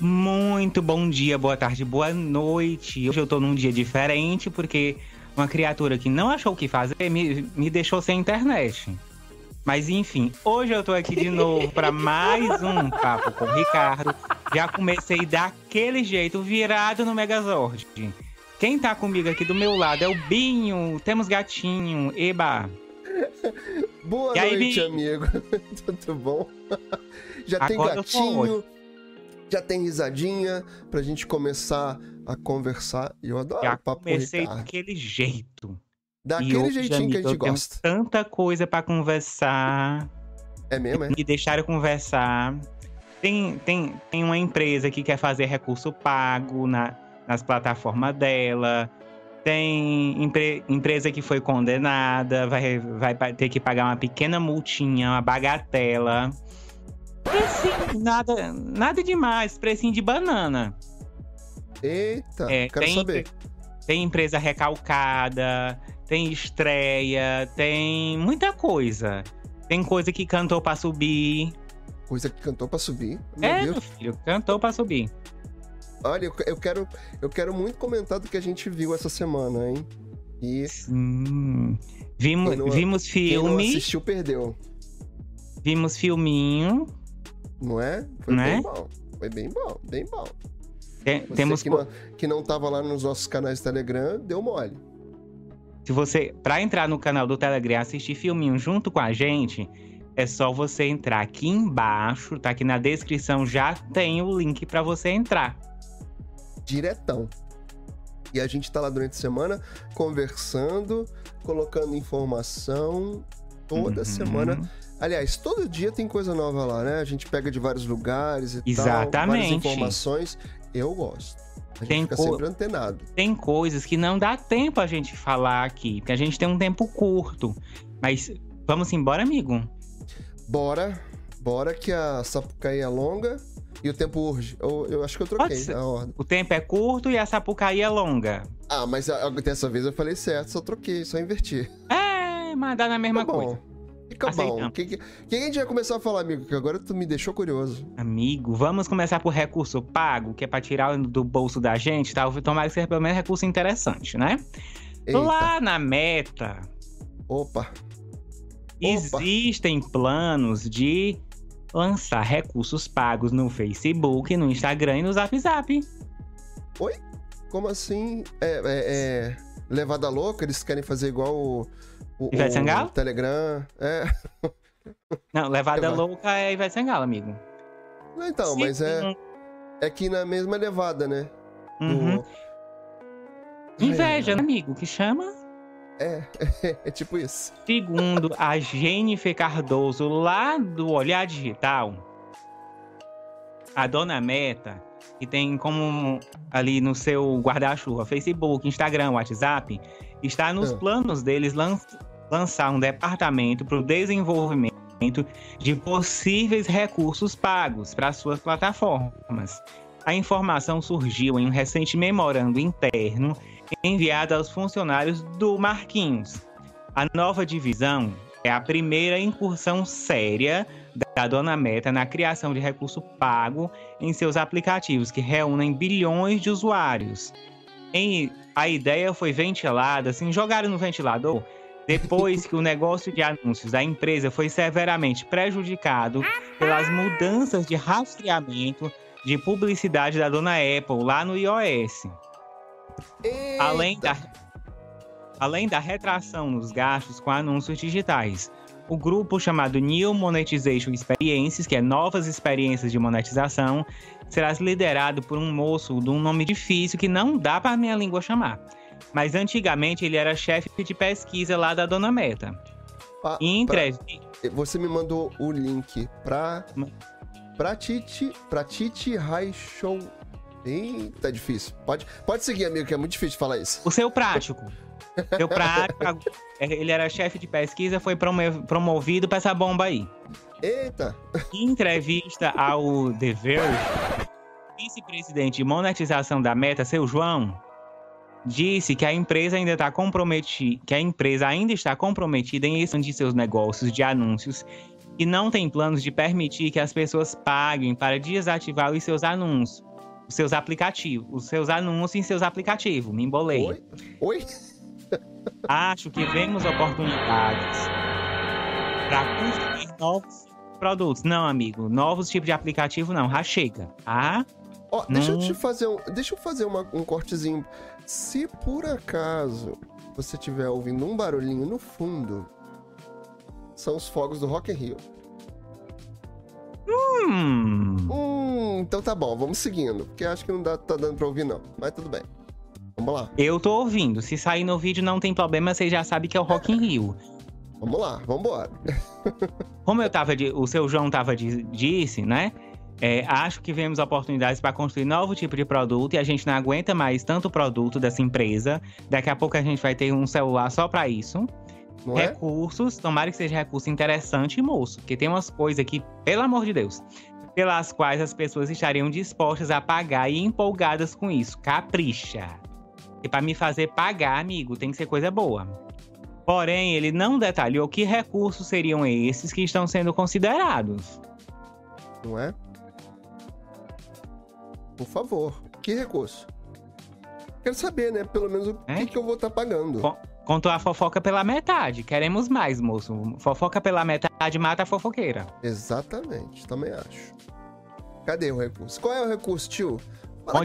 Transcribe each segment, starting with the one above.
Muito bom dia, boa tarde, boa noite. Hoje eu tô num dia diferente porque uma criatura que não achou o que fazer me, me deixou sem internet. Mas enfim, hoje eu tô aqui de novo para mais um papo com o Ricardo. Já comecei daquele jeito, virado no Megazord. Quem tá comigo aqui do meu lado é o Binho. Temos gatinho. Eba. Boa aí, noite, amigo. Tudo bom? Já tem Agora gatinho, já tem risadinha pra gente começar a conversar. E eu adoro Já o papo comecei Ricardo. daquele jeito. Daquele hoje, jeitinho que a amigo, gente gosta. Tanta coisa pra conversar. É mesmo, é? Me deixaram conversar. Tem, tem, tem uma empresa que quer fazer recurso pago na, nas plataformas dela. Tem empre- empresa que foi condenada, vai, vai ter que pagar uma pequena multinha, uma bagatela. Precinho, nada, nada demais, precinho de banana. Eita, É, quero tem, saber. tem empresa recalcada, tem estreia, tem muita coisa. Tem coisa que cantou pra subir. Coisa que cantou pra subir. Meu é, Deus. meu filho, cantou pra subir. Olha, eu, eu quero, eu quero muito comentar do que a gente viu essa semana, hein? E Sim. Vimos, não- vimos quem não filme, assistiu, perdeu. vimos filminho. Não é? Foi Né? bem bom. Foi bem bom, bem bom. Tem- temos que, não, que não tava lá nos nossos canais do Telegram, deu mole. Se você, para entrar no canal do Telegram e assistir filminho junto com a gente, é só você entrar aqui embaixo, tá aqui na descrição já tem o link pra você entrar. diretão. E a gente tá lá durante a semana conversando, colocando informação toda Uhum. semana. Aliás, todo dia tem coisa nova lá, né? A gente pega de vários lugares e tal, Exatamente. várias informações. Eu gosto. A gente Tem fica sempre antenado. Tem coisas que não dá tempo a gente falar aqui, porque a gente tem um tempo curto. Mas vamos embora, amigo? Bora, bora que a Sapucaí é longa e o tempo urge. Eu, eu acho que eu troquei a ordem. O tempo é curto e a sapucaí é longa. Ah, mas a- dessa vez eu falei certo, só troquei, só inverti. É, mas dá na mesma Fica coisa. Bom. Fica bom. Aceitamos. O que, que, que a gente vai começar a falar, amigo? Que agora tu me deixou curioso. Amigo, vamos começar por recurso pago, que é pra tirar do bolso da gente, tá? Tomara que seja pelo menos recurso interessante, né? Eita. Lá na meta, Opa. existem planos de lançar recursos pagos no Facebook, no Instagram e no Zap Zap. Como assim? É, é, é levada louca? Eles querem fazer igual o, o, Ivete o Sangalo? Telegram? É. Não, levada Leva- louca é Ivete Sangalo, amigo. Então, Sim, mas é, é que na mesma levada, né? Do- Uhum. Inveja, Ai, né, amigo, que chama? É, é tipo isso. Segundo a Jennifer Cardoso, lá do Olhar Digital, a dona Meta, que tem como ali no seu guarda-chuva Facebook, Instagram, WhatsApp, está nos Ah. planos deles lan- lançar um departamento para o desenvolvimento de possíveis recursos pagos para suas plataformas. A informação surgiu em um recente memorando interno enviado aos funcionários do Marquinhos. A nova divisão é a primeira incursão séria da Dona Meta na criação de recurso pago em seus aplicativos, que reúnem bilhões de usuários. Em- a ideia foi ventilada, assim, jogaram no ventilador, depois que o negócio de anúncios da empresa foi severamente prejudicado pelas mudanças de rastreamento de publicidade da Dona Apple lá no iOS. Além da, além da retração nos gastos com anúncios digitais. O grupo chamado New Monetization Experiences, que é novas experiências de monetização, será liderado por um moço de um nome difícil que não dá para minha língua chamar. Mas antigamente ele era chefe de pesquisa lá da Dona Meta. Pa- Em pra- entrevista. Você me mandou o link pra. Pra Titi. Pra Titi Show. Eita, é difícil. Pode, pode seguir, amigo, que é muito difícil falar isso. O seu prático. seu prático, ele era chefe de pesquisa, foi promo- promovido para essa bomba aí. Eita! Em entrevista ao The Verge, vice-presidente de monetização da Meta, seu João, disse que a empresa ainda está comprometida, que a empresa ainda está comprometida em expandir seus negócios de anúncios e não tem planos de permitir que as pessoas paguem para desativar os seus anúncios. os seus aplicativos, os seus anúncios em seus aplicativos. Me embolei. Oi? Oi? Acho que vemos oportunidades para construir novos produtos. Não, amigo, novos tipos de aplicativo não, já chega, tá? Ó, deixa eu te fazer um, deixa eu fazer uma, um cortezinho. Se por acaso você estiver ouvindo um barulhinho no fundo, são os fogos do Rock in Rio. Hum. Hum, então tá bom, vamos seguindo, porque acho que não dá, tá dando pra ouvir não, mas tudo bem. Vamos lá. Eu tô ouvindo. Se sair no vídeo não tem problema, vocês já sabem que é o Rock in Rio. Vamos lá, vamos embora. Como eu tava de, o seu João tava de, disse, né? É, acho que vemos oportunidades para construir novo tipo de produto e a gente não aguenta mais tanto produto dessa empresa. Daqui a pouco a gente vai ter um celular só para isso. Não é? recursos, tomara que seja recurso interessante, moço, porque tem umas coisas aqui, pelo amor de Deus, pelas quais as pessoas estariam dispostas a pagar e empolgadas com isso. Capricha. E para me fazer pagar, amigo, tem que ser coisa boa. Porém, ele não detalhou que recursos seriam esses que estão sendo considerados. Não é? Por favor, que recurso? Quero saber, né? Pelo menos o É? que, que eu vou estar pagando. Con- Contou a fofoca pela metade. Queremos mais, moço. Fofoca pela metade mata a fofoqueira. Exatamente, também acho. Cadê o recurso? Qual é o recurso, tio?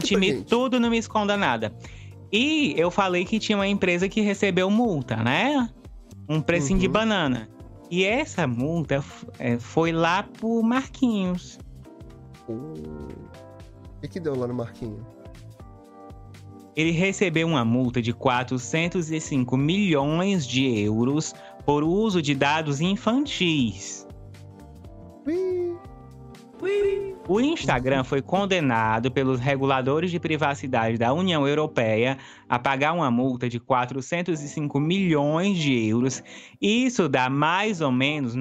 Gente. tudo, não me esconda nada. E eu falei que tinha uma empresa que recebeu multa, né? Um precinho de Uhum. banana. E essa multa é, foi lá pro Marquinhos. Uh, que, que deu lá no Marquinho? Ele recebeu uma multa de 405 milhões de euros por uso de dados infantis. Ui, O Instagram foi condenado pelos reguladores de privacidade da União Europeia a pagar uma multa de 405 milhões de euros. Isso dá mais ou menos,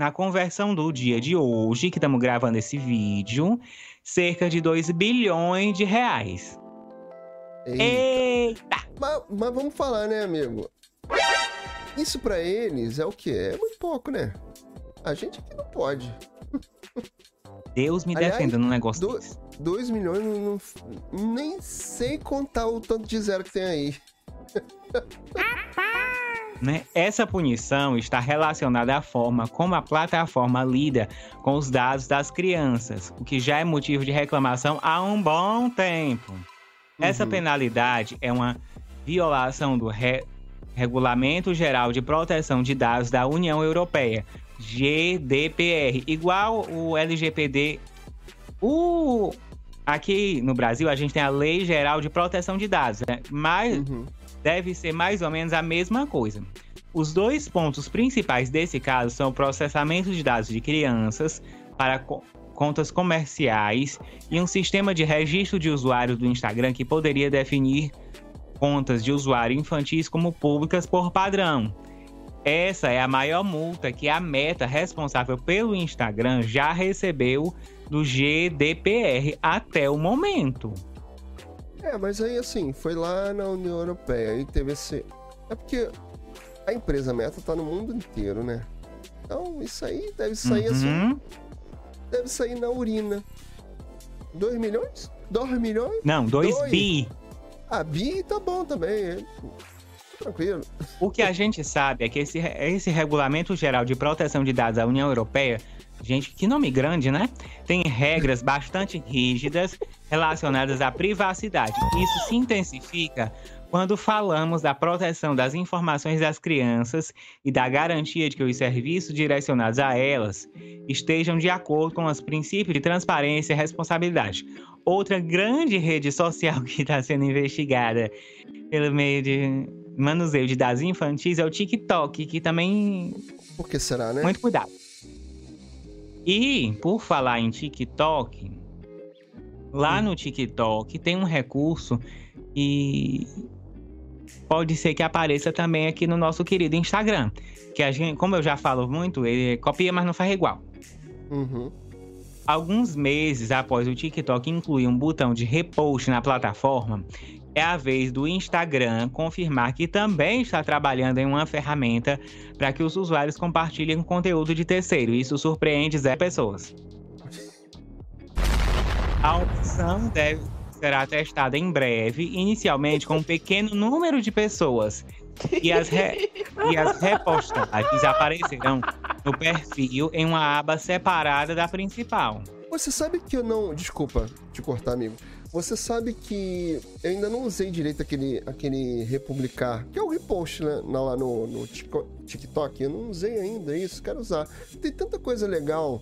na conversão do dia de hoje, que estamos gravando esse vídeo, cerca de 2 bilhões de reais. eita. Eita! Mas, mas vamos falar, né, amigo? Isso pra eles é o quê? É muito pouco, né? A gente aqui não pode. Deus me Aliás, defenda num negócio do- desse. 2 milhões, não, não- nem sei contar o tanto de zero que tem aí. né? Essa punição está relacionada à forma como a plataforma lida com os dados das crianças, o que já é motivo de reclamação há um bom tempo. Essa Uhum. penalidade é uma violação do Re- Regulamento Geral de Proteção de Dados da União Europeia, GDPR, igual o LGPD. O aqui no Brasil a gente tem a Lei Geral de Proteção de Dados, né? mas Uhum. Deve ser mais ou menos a mesma coisa. Os dois pontos principais desse caso são o processamento de dados de crianças para co- contas comerciais e um sistema de registro de usuário do Instagram que poderia definir contas de usuário infantis como públicas por padrão. Essa é a maior multa que a Meta, responsável pelo Instagram, já recebeu do GDPR até o momento. É, mas aí assim, foi lá na União Europeia e teve esse. É porque a empresa Meta tá no mundo inteiro, né? Então isso aí deve sair assim, Uhum. deve sair na urina. 2 milhões? 2 milhões? Não, 2 Dois. bi. A Bi tá bom também. é. Tranquilo. O que a gente sabe é que esse, esse Regulamento Geral de Proteção de Dados da União Europeia, gente, que nome grande, né? Tem regras bastante rígidas relacionadas à privacidade. Isso se intensifica quando falamos da proteção das informações das crianças e da garantia de que os serviços direcionados a elas estejam de acordo com os princípios de transparência e responsabilidade. Outra grande rede social que está sendo investigada pelo meio de manuseio de dados infantis é o TikTok, que também Por que será, né? muito cuidado. E, por falar em TikTok, lá no TikTok tem um recurso e pode ser que apareça também aqui no nosso querido Instagram. Que a gente, como eu já falo muito, ele copia, mas não faz igual. Uhum. Alguns meses após o TikTok incluir um botão de repost na plataforma, é a vez do Instagram confirmar que também está trabalhando em uma ferramenta para que os usuários compartilhem conteúdo de terceiro. Isso surpreende zero pessoas. A opção deve será testada em breve, inicialmente com um pequeno número de pessoas. E as, re... e as repostagens aparecerão no perfil em uma aba separada da principal. Você sabe que eu não. Desculpa te cortar, amigo. Você sabe que eu ainda não usei direito aquele, aquele republicar, que é o repost, né? Lá no, no TikTok. Eu não usei ainda isso, quero usar. Tem tanta coisa legal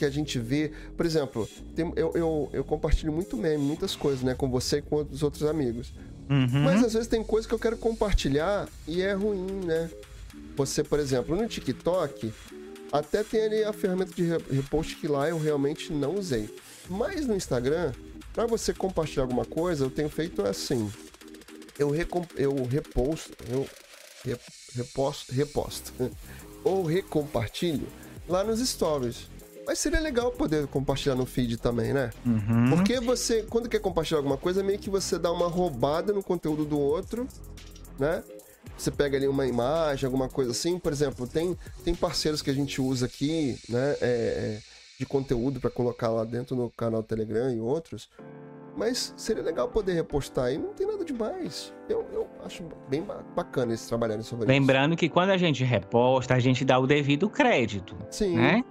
que a gente vê. Por exemplo, tem, eu, eu, eu, compartilho muito meme, muitas coisas, né? Com você e com os outros amigos. Uhum. Mas às vezes tem coisa que eu quero compartilhar e é ruim, né? Você, por exemplo, no TikTok, até tem ali a ferramenta de repost que lá eu realmente não usei. Mas no Instagram, para você compartilhar alguma coisa, eu tenho feito assim. Eu, eu reposto, eu reposto, reposto ou recompartilho lá nos stories. Mas seria legal poder compartilhar no feed também, né? Uhum. Porque você, quando quer compartilhar alguma coisa, meio que você dá uma roubada no conteúdo do outro, né? Você pega ali uma imagem, alguma coisa assim. Por exemplo, tem, tem parceiros que a gente usa aqui, né? É, é, de conteúdo para colocar lá dentro no canal Telegram e outros. Mas seria legal poder repostar e não tem nada demais. Eu, eu acho bem bacana eles trabalharem sobre Lembrando isso. que quando a gente reposta, a gente dá o devido crédito. Sim. Né?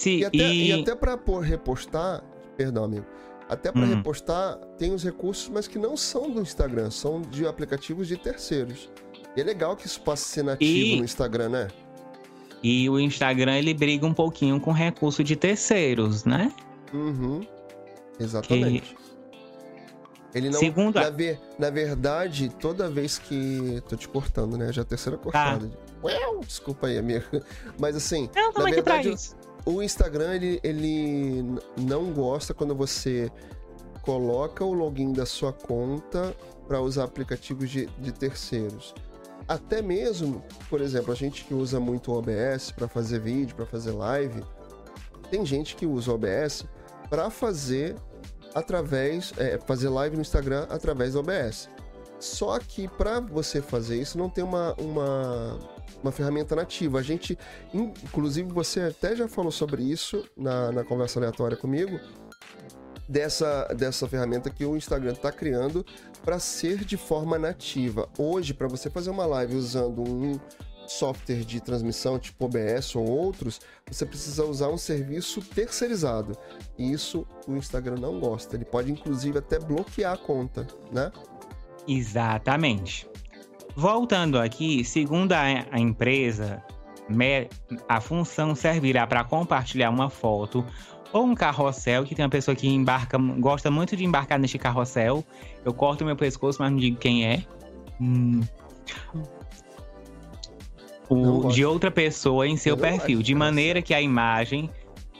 Sim, e até, e... e até para repostar, perdão, amigo, até para hum. repostar tem os recursos, mas que não são do Instagram, são de aplicativos de terceiros. E é legal que isso possa ser nativo e... no Instagram, né? E o Instagram ele briga um pouquinho com recurso de terceiros, né? Uhum. Exatamente. Que... Ele não. Segundo na, ver, na verdade, toda vez que. Tô te cortando, né? Já é a terceira cortada. Ah. Desculpa aí, amigo. Mas assim. Não, na verdade, o Instagram, ele, ele não gosta quando você coloca o login da sua conta para usar aplicativos de, de terceiros. Até mesmo, por exemplo, a gente que usa muito o OBS para fazer vídeo, para fazer live, tem gente que usa o OBS para fazer através, é, fazer live no Instagram através do OBS. Só que para você fazer isso não tem uma, uma uma ferramenta nativa. A gente, inclusive, você até já falou sobre isso na, na conversa aleatória comigo, dessa, dessa ferramenta que o Instagram está criando para ser de forma nativa. Hoje, para você fazer uma live usando um software de transmissão tipo OBS ou outros, você precisa usar um serviço terceirizado. E isso o Instagram não gosta. Ele pode inclusive até bloquear a conta, né? Exatamente. Voltando aqui, segundo a, a empresa, a função servirá para compartilhar uma foto ou um carrossel, que tem uma pessoa que embarca, gosta muito de embarcar neste carrossel. Eu corto meu pescoço, mas não digo quem é. Hum. O, de outra pessoa em seu perfil, de maneira que a imagem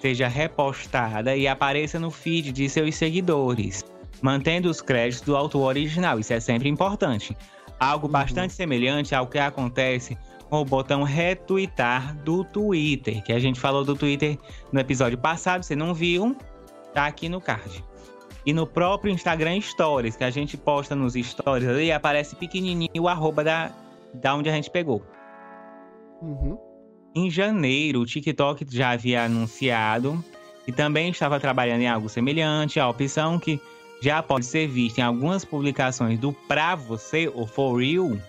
seja repostada e apareça no feed de seus seguidores, mantendo os créditos do autor original. Isso é sempre importante. Algo uhum. bastante semelhante ao que acontece com o botão retweetar do Twitter, que a gente falou do Twitter no episódio passado, você não viu? Tá aqui no card. E no próprio Instagram Stories, que a gente posta nos stories ali, aparece pequenininho o arroba da, da onde a gente pegou. Uhum. Em janeiro, o TikTok já havia anunciado e também estava trabalhando em algo semelhante, a opção que já pode ser vista em algumas publicações do Pra Você ou For You,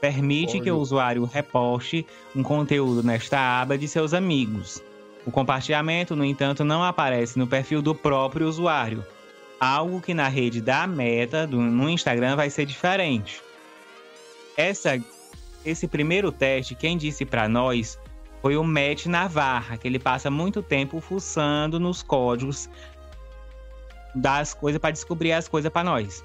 permite que o usuário reposte um conteúdo nesta aba de seus amigos. O compartilhamento, no entanto, não aparece no perfil do próprio usuário, algo que na rede da Meta, do, no Instagram, vai ser diferente. Essa, esse primeiro teste, quem disse para nós foi o Matt Navarra, que ele passa muito tempo fuçando nos códigos das coisas para descobrir as coisas para nós.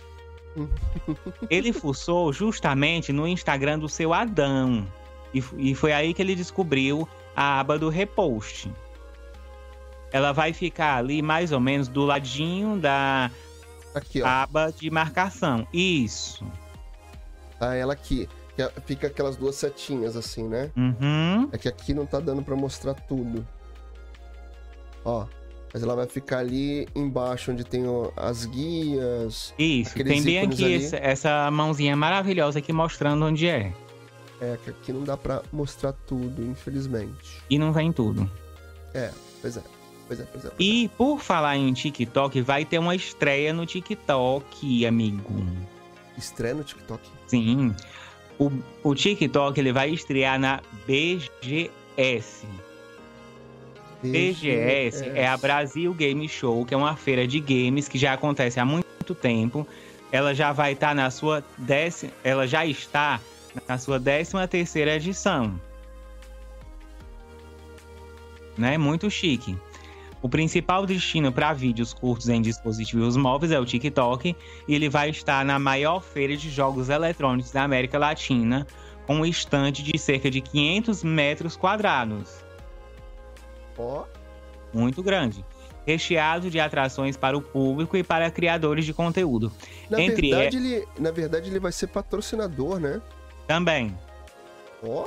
ele fuçou justamente no Instagram do seu Adão. E, e foi aí que ele descobriu a aba do repost. Ela vai ficar ali mais ou menos do ladinho da aqui, aba de marcação. Isso. Ah, ela aqui. É, fica aquelas duas setinhas assim, né? Uhum. É que aqui não tá dando para mostrar tudo. Ó, mas ela vai ficar ali embaixo onde tem as guias. Isso, tem bem aqui essa, essa mãozinha maravilhosa aqui mostrando onde é. É, que aqui não dá pra mostrar tudo, infelizmente. E não vem tudo. É, pois é. Pois é, pois é. Pois E por falar em TikTok, vai ter uma estreia no TikTok, amigo. é. Estreia no TikTok. Sim. O, o TikTok ele vai estrear na BGS. BGS é a Brasil Game Show, que é uma feira de games que já acontece há muito tempo. Ela já vai estar na sua décima, ela já está na sua 13 terceira edição. Né? Muito chique. O principal destino para vídeos curtos em dispositivos móveis é o TikTok, e ele vai estar na maior feira de jogos eletrônicos da América Latina, com um estande de cerca de 500 metros quadrados Ó, muito grande, recheado de atrações para o público e para criadores de conteúdo. na Entre verdade, ele, na verdade, ele vai ser patrocinador, né? Também. Ó.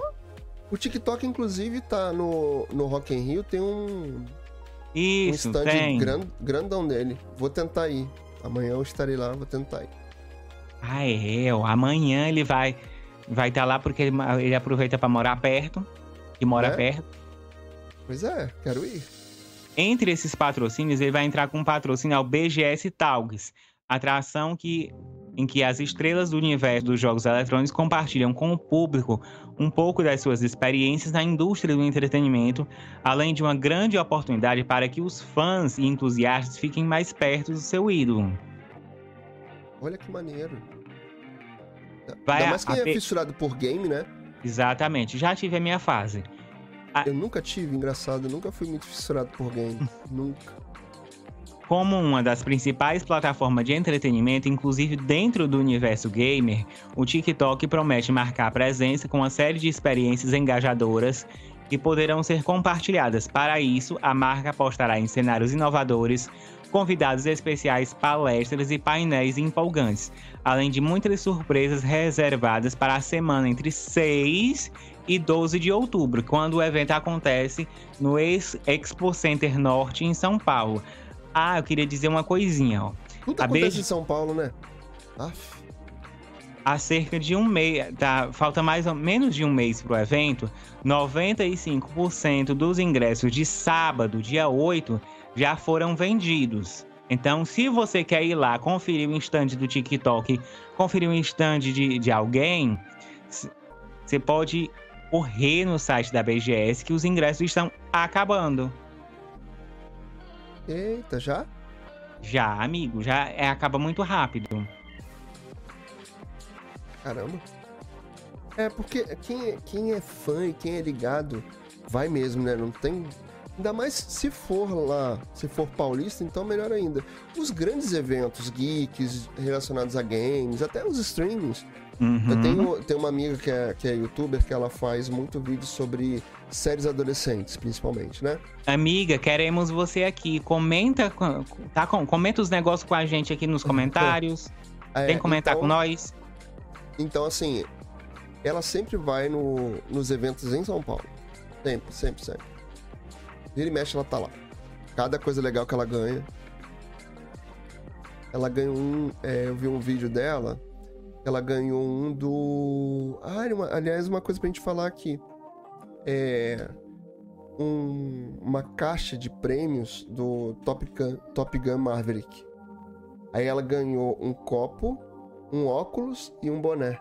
O TikTok, inclusive, tá no, no Rock in Rio, tem um, um Isso, stand tem. gran- grandão dele. Vou tentar ir. Amanhã eu estarei lá, vou tentar ir. Ah, é. ó, Amanhã ele vai vai estar lá porque ele, ele aproveita para morar perto. E mora É? perto. Pois é, quero ir. Entre esses patrocínios, ele vai entrar com um patrocínio ao BGS Talks, atração que, em que as estrelas do universo dos jogos eletrônicos compartilham com o público um pouco das suas experiências na indústria do entretenimento, além de uma grande oportunidade para que os fãs e entusiastas fiquem mais perto do seu ídolo. Olha que maneiro. Vai Ainda mais quem a é fissurado por game, né? Exatamente, já tive a minha fase. Eu nunca tive, engraçado, eu nunca fui muito fissurado por game. nunca. Como uma das principais plataformas de entretenimento, inclusive dentro do universo gamer, o TikTok promete marcar presença com uma série de experiências engajadoras que poderão ser compartilhadas. Para isso, a marca apostará em cenários inovadores, convidados especiais, palestras e painéis empolgantes, além de muitas surpresas reservadas para a semana entre 6 e 12 de outubro, quando o evento acontece no Ex- Expo Center Norte em São Paulo. Ah, eu queria dizer uma coisinha, ó. Tudo A acontece beijo- em São Paulo, né? Aff. Há cerca de um mês, tá, falta mais ou menos de um mês pro evento, 95% dos ingressos de sábado, dia 8, já foram vendidos. Então, se você quer ir lá conferir o instante do TikTok, conferir o instante de, de alguém, você pode correr no site da BGS que os ingressos estão acabando. Eita, já? Já, amigo, já é, acaba muito rápido. Caramba. É, porque quem é, quem é fã e quem é ligado vai mesmo, né? Não tem. Ainda mais se for lá, se for paulista, então melhor ainda. Os grandes eventos geeks relacionados a games, até os streamings. Uhum. Eu tenho, tenho uma amiga que é, que é youtuber que ela faz muito vídeo sobre séries adolescentes, principalmente, né? Amiga, queremos você aqui. Comenta, com- tá, com- comenta os negócios com a gente aqui nos comentários. É, Vem comentar então- com nós. Então, assim, ela sempre vai no, nos eventos em São Paulo. Sempre, sempre, sempre. Vira e mexe, ela tá lá. Cada coisa legal que ela ganha. Ela ganhou um. é, eu vi um vídeo dela. Ela ganhou um do. Ah, uma- aliás, uma coisa pra gente falar aqui. É. um- uma caixa de prêmios do Top Gun, Top Gun Maverick. Aí ela ganhou um copo, um óculos e um boné.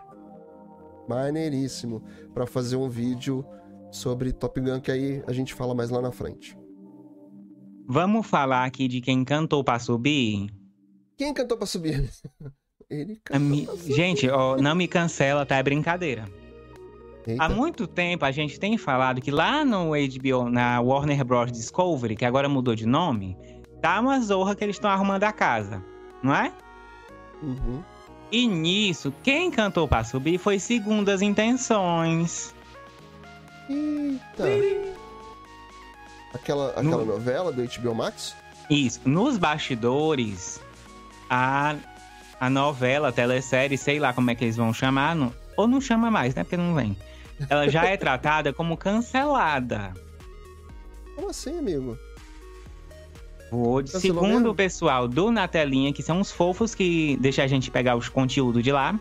Maneiríssimo. Pra fazer um vídeo sobre Top Gun, que aí a gente fala mais lá na frente. Vamos falar aqui de quem cantou pra subir? Quem cantou pra subir? Ele cantou Ami- pra subir. Gente, ó, não me cancela, tá? É brincadeira. Eita. Há muito tempo a gente tem falado que lá no HBO, na Warner Bros. Discovery, que agora mudou de nome, tá uma zorra que eles estão arrumando a casa, não é? Uhum. E nisso, quem cantou pra subir foi Segundas Intenções. Eita. Aquela, aquela novela do HBO Max? Isso, nos bastidores, a, a novela, a telesérie, sei lá como é que eles vão chamar, não- ou não chama mais, né? Porque não vem. Ela já é tratada como cancelada. Como assim, amigo? Vou, Cancelou segundo mesmo? o pessoal do Na Telinha, que são os fofos que deixam a gente pegar os conteúdos de lá,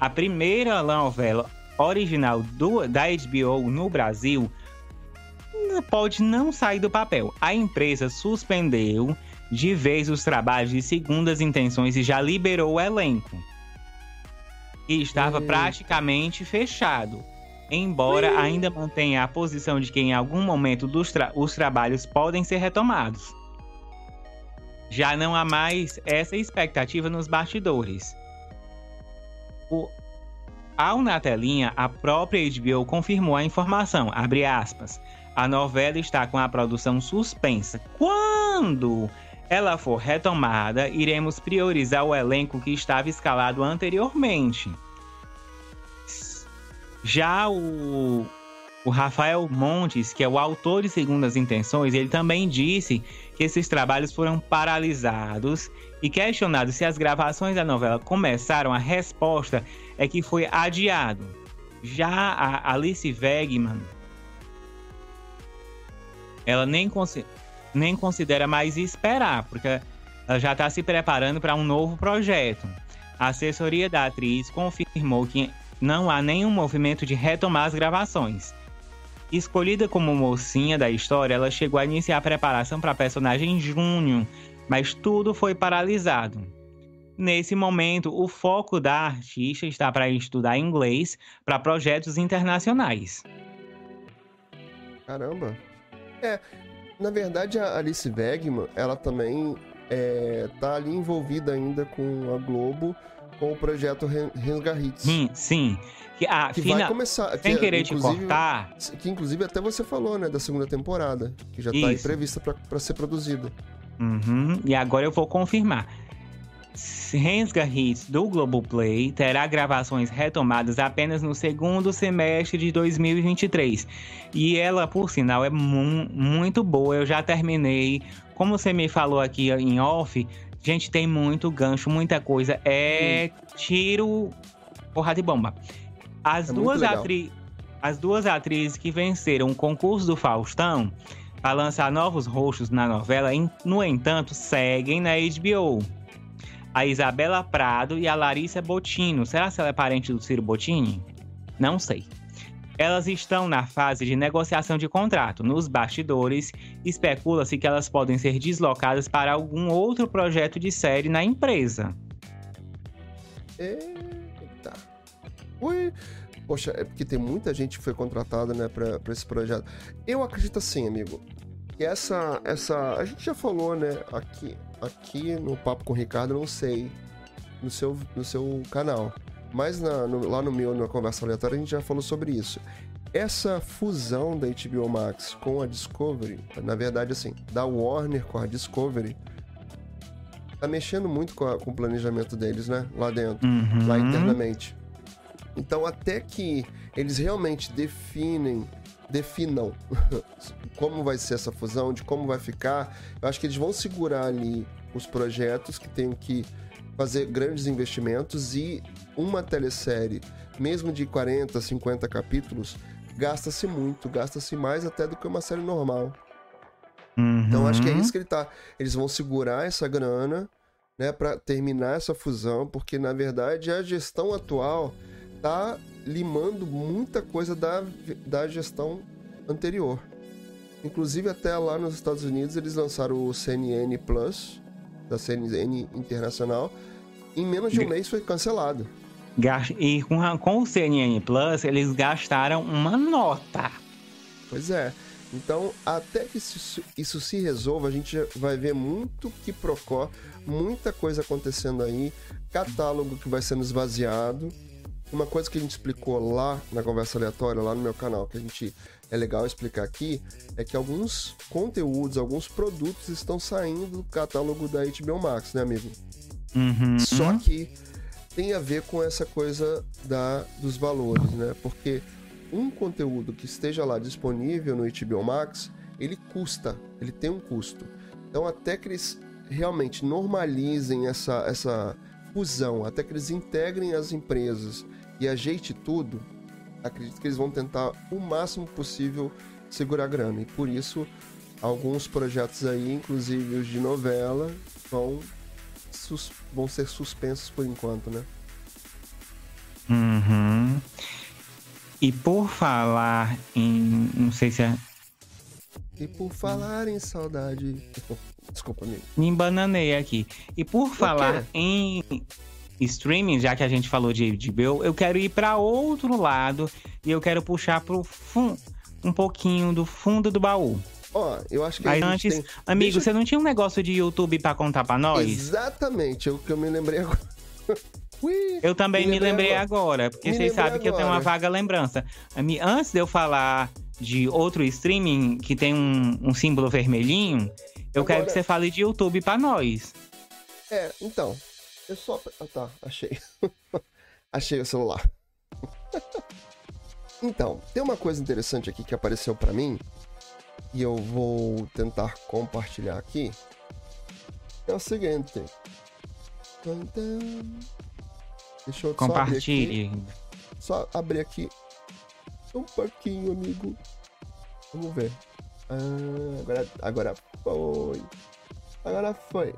a primeira novela original do, da HBO no Brasil pode não sair do papel. A empresa suspendeu de vez os trabalhos de segundas intenções e já liberou o elenco. E estava praticamente fechado. Embora ainda mantenha a posição de que em algum momento tra os trabalhos podem ser retomados. Já não há mais essa expectativa nos bastidores. O... Ao na telinha, a própria HBO confirmou a informação, abre aspas, a novela está com a produção suspensa. Quando ela for retomada, iremos priorizar o elenco que estava escalado anteriormente. Já o, o Rafael Montes, que é o autor de Segundas Intenções, ele também disse que esses trabalhos foram paralisados e questionado se as gravações da novela começaram, a resposta é que foi adiado. Já a Alice Wegman, ela nem, nem considera mais esperar, porque ela já está se preparando para um novo projeto. A assessoria da atriz confirmou que não há nenhum movimento de retomar as gravações. Escolhida como mocinha da história, ela chegou a iniciar a preparação para a personagem em junho, mas tudo foi paralisado. Nesse momento, o foco da artista está para estudar inglês para projetos internacionais. Caramba! É, na verdade, a Alice Wegman, ela também é, tá ali envolvida ainda com a Globo, com o projeto Rensga Hits. Sim, sim. Que, a, que fina... vai começar. Sem que, querer te cortar. Que inclusive até você falou, né? Da segunda temporada. Que já Isso. tá aí prevista para ser produzida. Uhum. E agora eu vou confirmar. Rensga Hits do Globoplay terá gravações retomadas apenas no segundo semestre de 2023. E ela, por sinal, é mu muito boa. Eu já terminei. Como você me falou aqui em off, gente, tem muito gancho, muita coisa. É tiro, porra de bomba. As, é duas, atri as duas atrizes que venceram o concurso do Faustão para lançar novos rostos na novela, no entanto, seguem na HBO a Isabela Prado e a Larissa Botino. Será que ela é parente do Ciro Bottini? Não sei. Elas estão na fase de negociação de contrato. Nos bastidores, especula-se que elas podem ser deslocadas para algum outro projeto de série na empresa. Eita. Ui. Poxa, é porque tem muita gente que foi contratada, né, para esse projeto. Eu acredito assim, amigo. Que essa, essa. A gente já falou, né, aqui aqui no Papo com o Ricardo, não sei, no seu, no seu canal. Mas na, no, lá no meu, na Conversa Aleatória, a gente já falou sobre isso. Essa fusão da HBO Max com a Discovery, na verdade, assim, da Warner com a Discovery, tá mexendo muito com, a, com o planejamento deles, né? Lá dentro, uhum. lá internamente. Então, até que eles realmente definem, definam como vai ser essa fusão, de como vai ficar. Eu acho que eles vão segurar ali os projetos que têm que fazer grandes investimentos e uma telesérie, mesmo de 40, 50 capítulos, gasta-se muito, gasta-se mais até do que uma série normal. Uhum. Então acho que é isso que ele tá. Eles vão segurar essa grana, né, para terminar essa fusão, porque na verdade a gestão atual tá limando muita coisa da, da gestão anterior. Inclusive, até lá nos Estados Unidos, eles lançaram o CNN Plus, da CNN Internacional. Em menos de um mês foi cancelado. E com, com o CNN Plus, eles gastaram uma nota. Pois é. Então, até que isso, isso se resolva, a gente vai ver muito que procó, muita coisa acontecendo aí, catálogo que vai sendo esvaziado. Uma coisa que a gente explicou lá na conversa aleatória, lá no meu canal, que a gente é legal explicar aqui é que alguns conteúdos, alguns produtos estão saindo do catálogo da HBO Max, né, amigo? Uhum. Só que tem a ver com essa coisa da, dos valores, né? Porque um conteúdo que esteja lá disponível no HBO Max, ele custa, ele tem um custo. Então, até que eles realmente normalizem essa, essa fusão, até que eles integrem as empresas e ajeite tudo, acredito que eles vão tentar o máximo possível segurar a grana. E por isso, alguns projetos aí, inclusive os de novela, vão, vão ser suspensos por enquanto, né? Uhum. E por falar em. Não sei se é. E por falar em saudade. Desculpa, amigo. Me embananei aqui. E por falar em streaming, já que a gente falou de HBO, eu quero ir para outro lado e eu quero puxar pro fundo, um pouquinho do fundo do baú. Ó, eu acho que Aí antes, tem... amigo, Deixa... você não tinha um negócio de YouTube para contar para nós? Exatamente, é o que eu me lembrei agora. Ui, eu também me lembrei, me lembrei agora. agora, porque me vocês sabem que eu tenho uma vaga lembrança. Antes de eu falar de outro streaming que tem um, um símbolo vermelhinho, eu agora... quero que você fale de YouTube para nós. É, então, eu só. Ah, tá, achei. achei o celular. então, tem uma coisa interessante aqui que apareceu para mim e eu vou tentar compartilhar aqui. É o seguinte. Deixa eu Compartilhe. Só abrir aqui. Só abrir aqui um pouquinho, amigo. Vamos ver. Ah, agora, agora foi. Agora foi.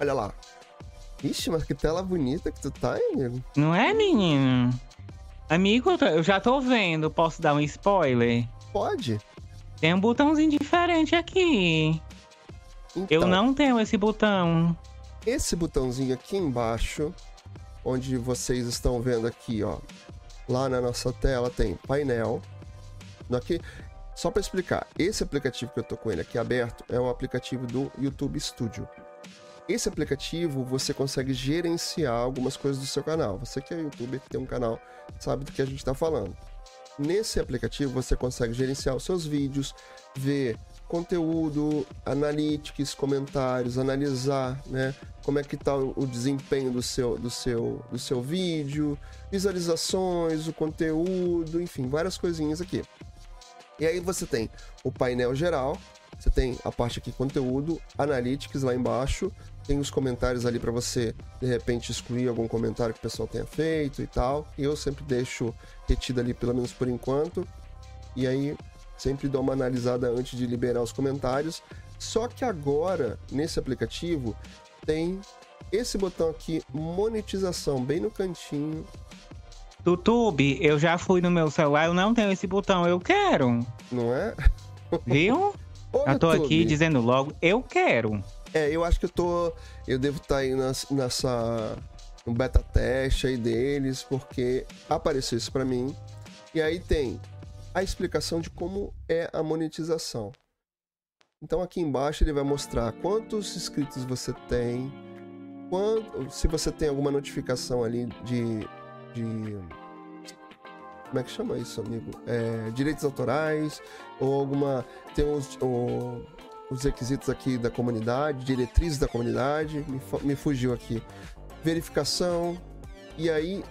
Olha lá. Ixi, mas que tela bonita que tu tá, hein, amigo? Não é, menino? Amigo, eu já tô vendo. Posso dar um spoiler? Pode. Tem um botãozinho diferente aqui. Então, eu não tenho esse botão. Esse botãozinho aqui embaixo, onde vocês estão vendo aqui, ó. Lá na nossa tela tem painel. Aqui, só para explicar, esse aplicativo que eu tô com ele aqui aberto é o aplicativo do YouTube Studio. Esse aplicativo você consegue gerenciar algumas coisas do seu canal. Você que é youtuber, que tem um canal, sabe do que a gente está falando. Nesse aplicativo você consegue gerenciar os seus vídeos, ver conteúdo, analytics, comentários, analisar, né, como é que está o desempenho do seu, do seu, do seu vídeo, visualizações, o conteúdo, enfim, várias coisinhas aqui. E aí você tem o painel geral, você tem a parte aqui conteúdo, analytics lá embaixo, tem os comentários ali para você de repente excluir algum comentário que o pessoal tenha feito e tal. Eu sempre deixo retido ali pelo menos por enquanto. E aí sempre dou uma analisada antes de liberar os comentários. Só que agora nesse aplicativo tem esse botão aqui monetização bem no cantinho. YouTube, eu já fui no meu celular, eu não tenho esse botão, eu quero. Não é? Viu? Ô, eu tô YouTube. aqui dizendo logo, eu quero. É, eu acho que eu tô. Eu devo estar tá aí nessa. no beta teste aí deles, porque apareceu isso para mim. E aí tem a explicação de como é a monetização. Então aqui embaixo ele vai mostrar quantos inscritos você tem, quanto, se você tem alguma notificação ali de, de como é que chama isso, amigo? É, direitos autorais, ou alguma. Tem os, o, os requisitos aqui da comunidade, diretrizes da comunidade, me, me fugiu aqui. Verificação, e aí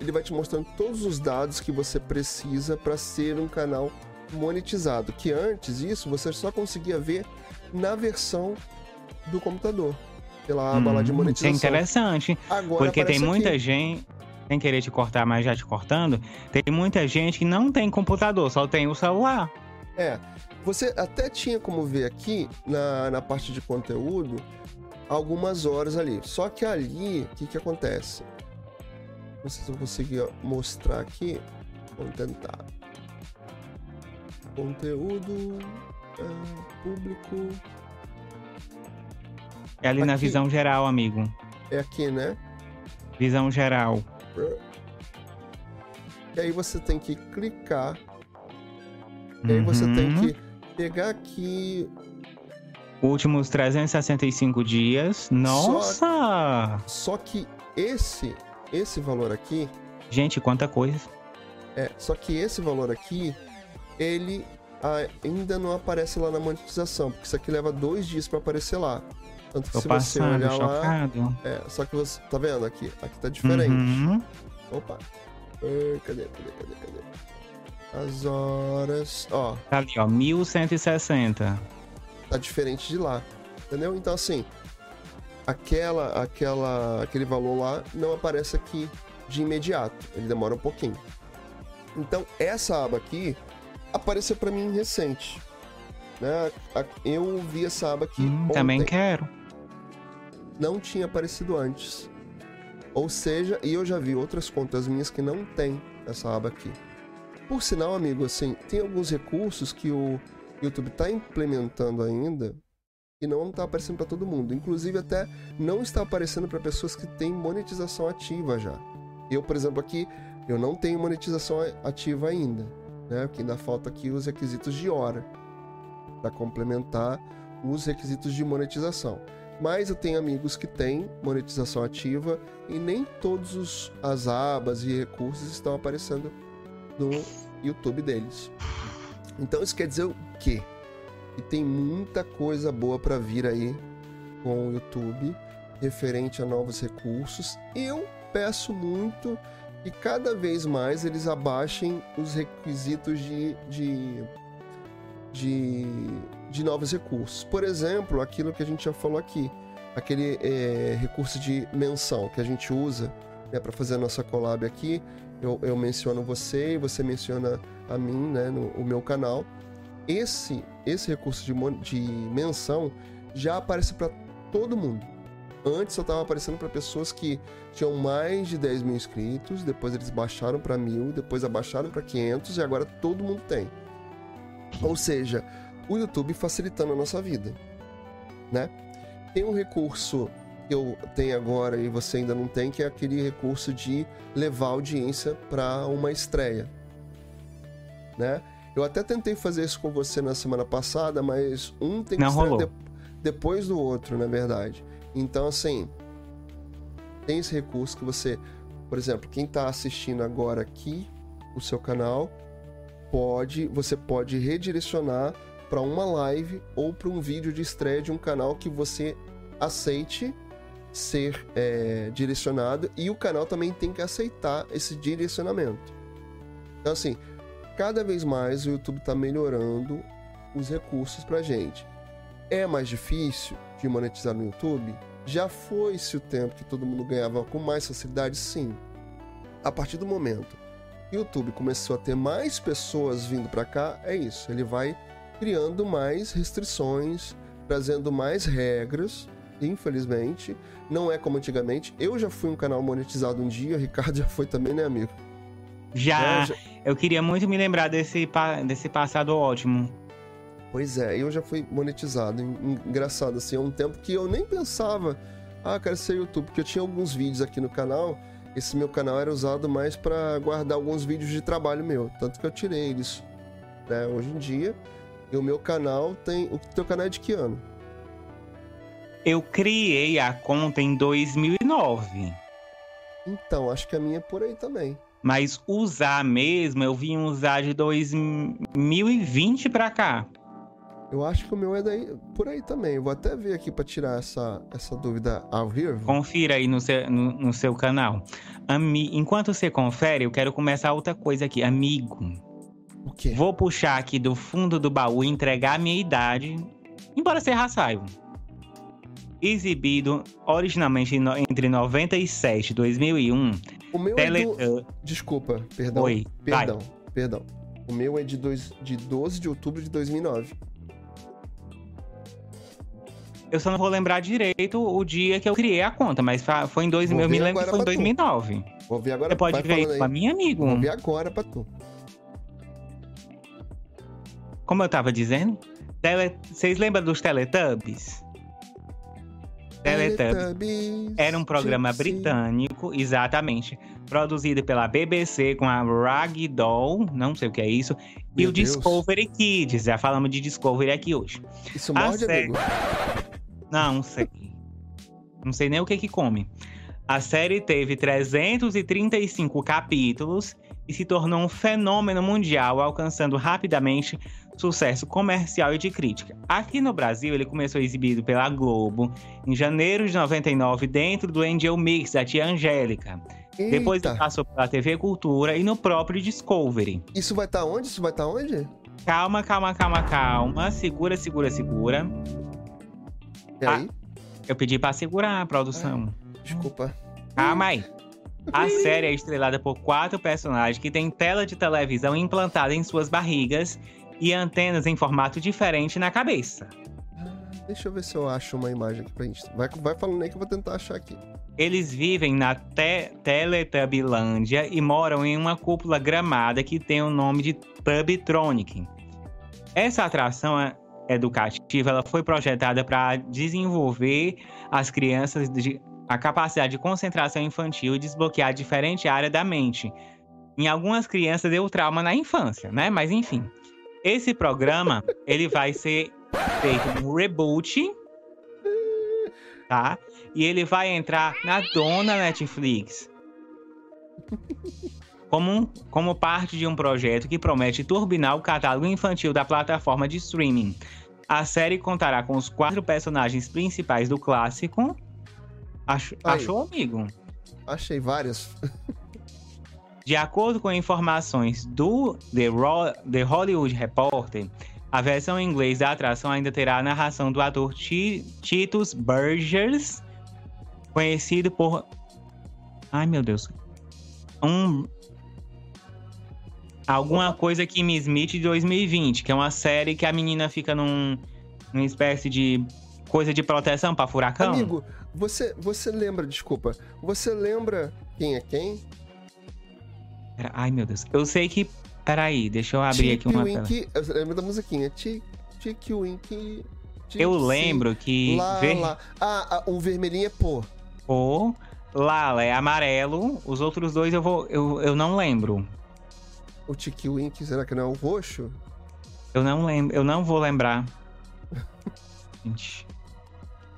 ele vai te mostrando todos os dados que você precisa para ser um canal monetizado. Que antes isso você só conseguia ver na versão do computador, pela aba hum, lá de monetização. Isso é interessante. Agora porque tem muita aqui. gente sem querer te cortar, mas já te cortando, tem muita gente que não tem computador, só tem o celular. É, você até tinha como ver aqui na, na parte de conteúdo algumas horas ali. Só que ali, o que, que acontece? Não sei se eu conseguir mostrar aqui. Vamos tentar. Conteúdo é, público. É ali aqui. na visão geral, amigo. É aqui, né? Visão geral. E aí você tem que clicar. E aí você tem uhum. que pegar aqui. Últimos 365 dias. Nossa! Só, só que esse, esse valor aqui. Gente, quanta coisa. É, só que esse valor aqui, ele ainda não aparece lá na monetização, porque isso aqui leva dois dias para aparecer lá. Tanto que Tô se passando, você olhar chocado. lá. É, só que você. Tá vendo aqui? Aqui tá diferente. Uhum. Opa. Cadê, cadê, cadê, cadê? As horas. Ó. Tá ali, ó. 1160. Tá diferente de lá. Entendeu? Então assim. Aquela, aquela, aquele valor lá não aparece aqui de imediato. Ele demora um pouquinho. Então, essa aba aqui apareceu para mim recente. Né? Eu vi essa aba aqui. Hum, também quero não tinha aparecido antes. Ou seja, e eu já vi outras contas minhas que não tem essa aba aqui. Por sinal, amigo, assim, tem alguns recursos que o YouTube está implementando ainda e não está aparecendo para todo mundo. Inclusive, até não está aparecendo para pessoas que têm monetização ativa já. Eu, por exemplo, aqui, eu não tenho monetização ativa ainda, né? Porque ainda falta aqui os requisitos de hora para complementar os requisitos de monetização. Mas eu tenho amigos que têm monetização ativa e nem todas as abas e recursos estão aparecendo no YouTube deles. Então isso quer dizer o quê? Que tem muita coisa boa para vir aí com o YouTube referente a novos recursos. Eu peço muito que cada vez mais eles abaixem os requisitos de, de de, de novos recursos. Por exemplo, aquilo que a gente já falou aqui, aquele é, recurso de menção que a gente usa né, para fazer a nossa collab aqui. Eu, eu menciono você e você menciona a mim, né, no o meu canal. Esse, esse recurso de, de menção já aparece para todo mundo. Antes só estava aparecendo para pessoas que tinham mais de 10 mil inscritos, depois eles baixaram para mil, depois abaixaram para 500 e agora todo mundo tem. Ou seja, o YouTube facilitando a nossa vida, né? Tem um recurso que eu tenho agora e você ainda não tem, que é aquele recurso de levar a audiência para uma estreia, né? Eu até tentei fazer isso com você na semana passada, mas um tem que não de depois do outro, na verdade. Então, assim, tem esse recurso que você, por exemplo, quem está assistindo agora aqui o seu canal, pode, você pode redirecionar para uma live ou para um vídeo de estreia de um canal que você aceite ser é, direcionado e o canal também tem que aceitar esse direcionamento. Então, assim, cada vez mais o YouTube está melhorando os recursos para gente. É mais difícil de monetizar no YouTube? Já foi-se o tempo que todo mundo ganhava com mais facilidade? Sim. A partir do momento YouTube começou a ter mais pessoas vindo para cá, é isso. Ele vai criando mais restrições, trazendo mais regras. Infelizmente, não é como antigamente. Eu já fui um canal monetizado um dia, Ricardo já foi também, né, amigo? Já. já... Eu queria muito me lembrar desse, desse passado ótimo. Pois é, eu já fui monetizado. Engraçado, assim, há um tempo que eu nem pensava, ah, quero ser YouTube, porque eu tinha alguns vídeos aqui no canal esse meu canal era usado mais para guardar alguns vídeos de trabalho meu, tanto que eu tirei eles. Né? Hoje em dia, e o meu canal tem. O teu canal é de que ano? Eu criei a conta em 2009. Então, acho que a minha é por aí também. Mas usar mesmo, eu vim usar de 2020 para cá. Eu acho que o meu é daí, por aí também. Eu vou até ver aqui para tirar essa, essa dúvida ao vivo. Confira aí no seu, no, no seu canal. Ami... Enquanto você confere, eu quero começar outra coisa aqui. Amigo. O quê? Vou puxar aqui do fundo do baú e entregar a minha idade. Embora seja saiba. Exibido originalmente entre 97 e 2001. O meu tele... é do... Desculpa, perdão. Oi, perdão, vai. perdão. O meu é de, dois... de 12 de outubro de 2009. Eu só não vou lembrar direito o dia que eu criei a conta, mas foi em 2000, eu me lembro que foi em 2009. Tu. Vou ver agora. Você pode ver isso pra mim, amigo. Vou ver agora pra tu. Como eu tava dizendo, tele... vocês lembram dos Teletubbies? Teletubbies. Era um programa britânico, exatamente, produzido pela BBC com a Ragdoll, não sei o que é isso, Meu e o Deus. Discovery Kids. Já falamos de Discovery aqui hoje. Isso morde, série... amigo? Não, não sei. Não sei nem o que que come. A série teve 335 capítulos e se tornou um fenômeno mundial, alcançando rapidamente sucesso comercial e de crítica. Aqui no Brasil, ele começou exibido pela Globo em janeiro de 99, dentro do Angel Mix da tia Angélica. Eita. Depois passou pela TV Cultura e no próprio Discovery. Isso vai estar tá onde? Isso vai estar tá onde? Calma, calma, calma, calma. Segura, segura, segura. E aí? Ah, eu pedi pra segurar a produção. desculpa. Calma aí. A série é estrelada por quatro personagens que têm tela de televisão implantada em suas barrigas e antenas em formato diferente na cabeça. Deixa eu ver se eu acho uma imagem aqui pra gente. Vai, vai falando aí que eu vou tentar achar aqui. Eles vivem na te e moram em uma cúpula gramada que tem o nome de Tubtronic. Essa atração é educativa ela foi projetada para desenvolver as crianças de, a capacidade de concentração infantil e desbloquear diferente área da mente. Em algumas crianças deu trauma na infância, né? Mas enfim. Esse programa, ele vai ser feito um reboot, tá? E ele vai entrar na dona Netflix. Como, um, como parte de um projeto que promete turbinar o catálogo infantil da plataforma de streaming. A série contará com os quatro personagens principais do clássico. Ach, achou, amigo? Achei várias. De acordo com informações do The, Ro The Hollywood Reporter, a versão em inglês da atração ainda terá a narração do ator T Titus Burgers, conhecido por. Ai meu Deus. Um. Alguma coisa que Me Smith de 2020, que é uma série que a menina fica num, numa espécie de coisa de proteção para furacão. Amigo, você, você lembra, desculpa, você lembra quem é quem? Ai meu Deus. Eu sei que Peraí, deixa eu abrir aqui uma Wink, tela. Eu lembro da musiquinha. Tiki Wink. Eu lembro que. Lá, ver... lá. Ah, ah, o vermelhinho é pô. Pô. Lala é amarelo. Os outros dois eu vou. Eu, eu não lembro. O Tiki Wink, será que não é o roxo? Eu não lembro. Eu não vou lembrar. Gente.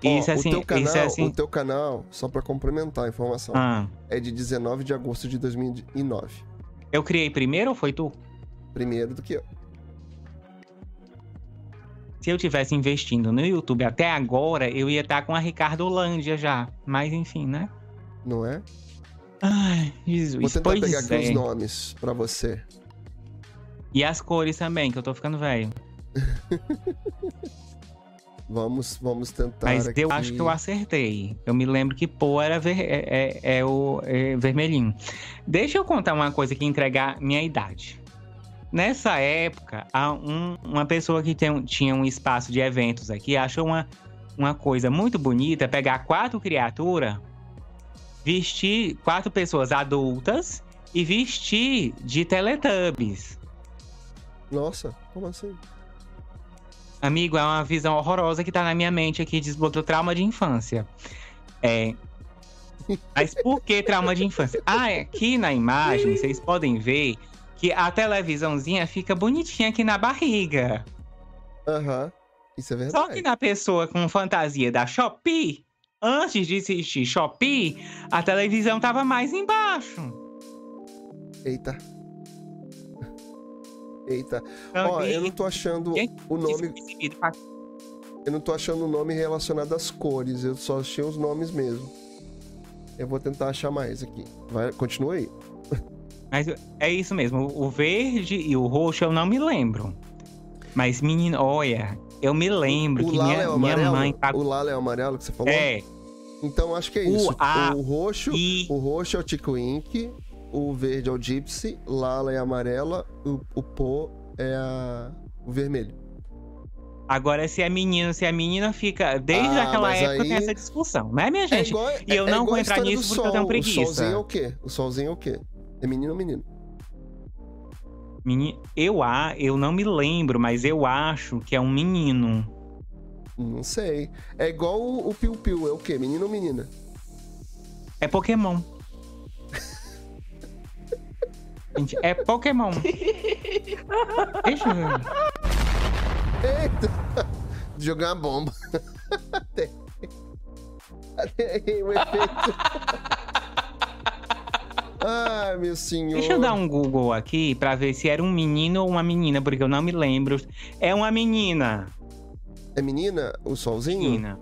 Isso, é assim, o teu canal, isso é assim... o teu canal, só para complementar a informação, ah. é de 19 de agosto de 2009. Eu criei primeiro ou foi tu? Primeiro do que eu. Se eu tivesse investindo no YouTube até agora, eu ia estar com a Ricardo Holândia já. Mas enfim, né? Não é? Ai, Jesus. Vou tentar pois pegar é. aqui os nomes pra você. E as cores também, que eu tô ficando velho. vamos, vamos tentar. Mas aqui. eu acho que eu acertei. Eu me lembro que pô era ver, é, é, é o é vermelhinho. Deixa eu contar uma coisa que entregar minha idade. Nessa época, um, uma pessoa que tem, tinha um espaço de eventos aqui achou uma, uma coisa muito bonita pegar quatro criaturas, vestir quatro pessoas adultas e vestir de Teletubbies. Nossa, como assim? Amigo, é uma visão horrorosa que tá na minha mente aqui, desbloqueou trauma de infância. É. Mas por que trauma de infância? Ah, aqui na imagem, vocês podem ver que a televisãozinha fica bonitinha aqui na barriga. Aham, uhum. isso é verdade. Só que na pessoa com fantasia da Shopee, antes de existir Shopee, a televisão tava mais embaixo. Eita. Eita. Ó, oh, eu não tô achando o nome. Eu não tô achando o nome relacionado às cores, eu só achei os nomes mesmo. Eu vou tentar achar mais aqui. Vai, continua aí. Mas é isso mesmo, o verde e o roxo eu não me lembro. Mas, menino, olha, eu me lembro o que minha, é o minha mãe. O Lala é o amarelo que você falou? É. Então acho que é isso. O, a, o roxo, o roxo é o Tico Ink, o verde é o Gypsy, Lala é a amarela, o, o Po é a, o vermelho. Agora, se é menino, se é menina, fica. Desde ah, aquela época aí... tem essa discussão, né, minha gente? É igual, e eu é, não vou entrar nisso porque sol. eu tenho preguiça. O solzinho é o quê? O solzinho é o quê? É menino ou menino? Menino, eu, eu não me lembro, mas eu acho que é um menino. Não sei. É igual o, o Piu Piu, é o quê? Menino ou menina? É Pokémon. Gente, é Pokémon. Deixa eu ver. Eita! Jogar uma bomba. Até. Até o efeito. Ai, meu senhor. Deixa eu dar um Google aqui pra ver se era um menino ou uma menina, porque eu não me lembro. É uma menina. É menina? O solzinho? Menina.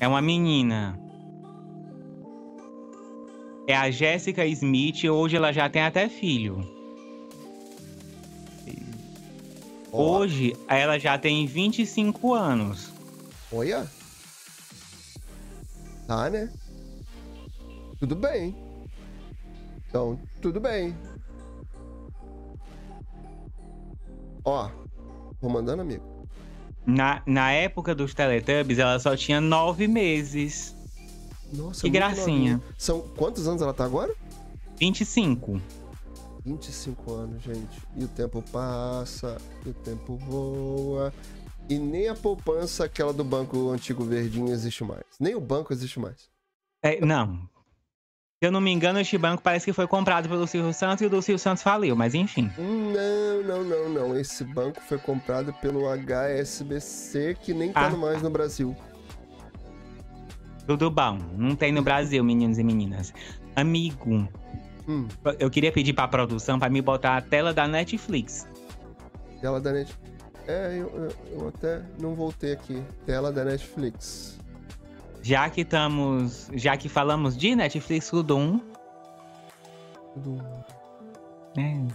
É uma menina. É a Jessica Smith, hoje ela já tem até filho. Hoje ela já tem 25 anos. Olha. Tá, né? Tudo bem. Então, tudo bem. Ó, vou mandando, amigo. Na, na época dos Teletubbies, ela só tinha nove meses. Nossa, Que gracinha. novinha. São quantos anos ela tá agora? 25. 25 anos, gente. E o tempo passa, e o tempo voa. E nem a poupança, aquela do banco antigo verdinho, existe mais. Nem o banco existe mais. É, não. Se eu não me engano, este banco parece que foi comprado pelo Silvio Santos e o do Silvio Santos faliu, mas enfim. Não, não, não, não. Esse banco foi comprado pelo HSBC, que nem tá Ah. mais no Brasil. Tudo bom. Não tem no Brasil, meninos e meninas. Amigo, Hum, eu queria pedir pra produção pra me botar a tela da Netflix. tela da Netflix. É, eu, eu- eu até não voltei aqui. Tela da Netflix. Já que estamos. Já que falamos de Netflix o Doom, Tudo- né?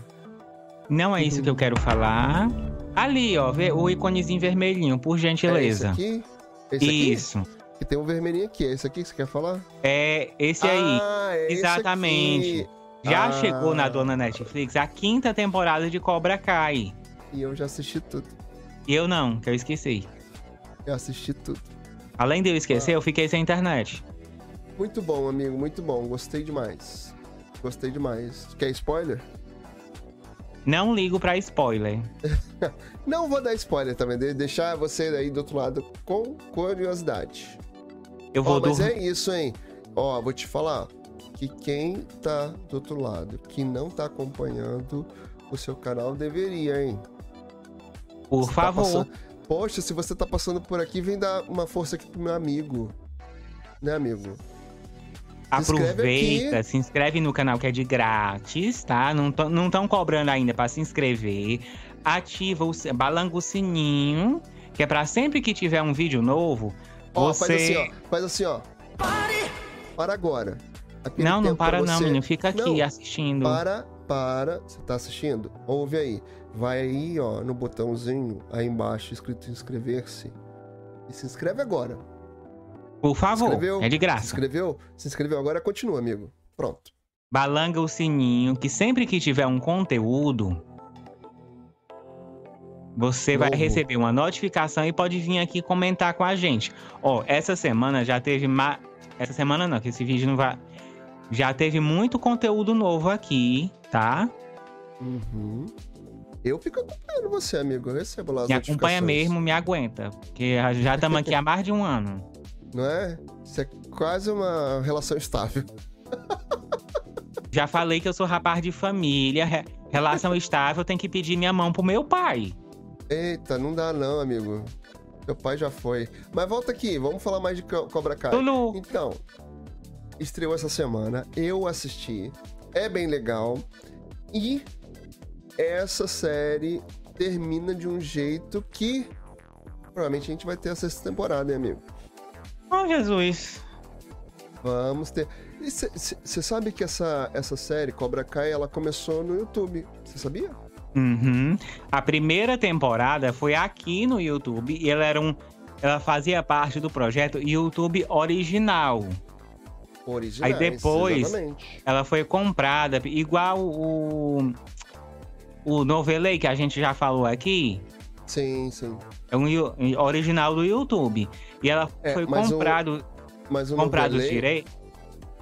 Não é isso que eu quero falar. Ali, ó, o íconezinho vermelhinho, por É esse gentileza. aqui? Esse aqui? Que tem um vermelhinho aqui. É esse aqui que você quer falar? É esse aí. Ah, é esse Exatamente. aqui. Já Ah. chegou na dona Netflix a quinta temporada de Cobra Kai. E eu já assisti tudo. E eu não, que eu esqueci. Eu assisti tudo. Além de eu esquecer, eu fiquei sem internet. Muito bom, amigo, muito bom. Gostei demais. Gostei demais. Quer spoiler? Não ligo pra spoiler. Não vou dar spoiler também, de- deixar você aí do outro lado com curiosidade. Eu vou mas dormir. é isso, hein? Ó, vou te falar que quem tá do outro lado, que não tá acompanhando o seu canal, deveria, hein? Por Você tá favor. passando- Poxa, se você tá passando por aqui, vem dar uma força aqui pro meu amigo. Né, amigo? inscreve Aproveita, aqui. se inscreve no canal que é de grátis, tá? Não estão cobrando ainda pra se inscrever. Ativa o balanga o sininho, que é pra sempre que tiver um vídeo novo, Ó, você. faz assim, ó. Faz assim, ó. Para agora. Aquele não, não para não, você- menino. Fica aqui Não, assistindo. Para, para. Você tá assistindo? Ouve aí. Vai aí, ó, no botãozinho aí embaixo escrito inscrever-se. E se inscreve agora. Por favor. Inscreveu? É de Se graça. inscreveu? Se inscreveu agora, continua, amigo. Pronto. Balanga o sininho, que sempre que tiver um conteúdo, você vai receber uma notificação e pode vir aqui comentar com a gente. Ó, essa semana já teve ma... essa semana não, que esse vídeo não vai já teve muito conteúdo novo aqui, tá? Uhum. Eu fico acompanhando você, amigo. Eu recebo lá as Me acompanha mesmo, me aguenta, porque já estamos aqui há mais de um ano. Não é? Isso é quase uma relação estável. Já falei que eu sou rapaz de família, re- relação estável, tem que pedir minha mão pro meu pai. Eita, não dá não, amigo. Meu pai já foi. Mas volta aqui, vamos falar mais de Co- Cobra Kai. Tulu. Então, estreou essa semana, eu assisti, é bem legal. E essa série termina de um jeito que provavelmente a gente vai ter a sexta temporada, hein, amigo? Oh, Jesus. Vamos ter. Você sabe que essa, essa série, Cobra Kai, ela começou no YouTube. Você sabia? Uhum. A primeira temporada foi aqui no YouTube e ela era um. Ela fazia parte do projeto YouTube original. Originais, Aí depois- Exatamente. Ela foi comprada, igual o. O Novelei que a gente já falou aqui. Sim, sim. É um original do YouTube. E ela É, foi mas o- comprado, Mas o comprado direitos.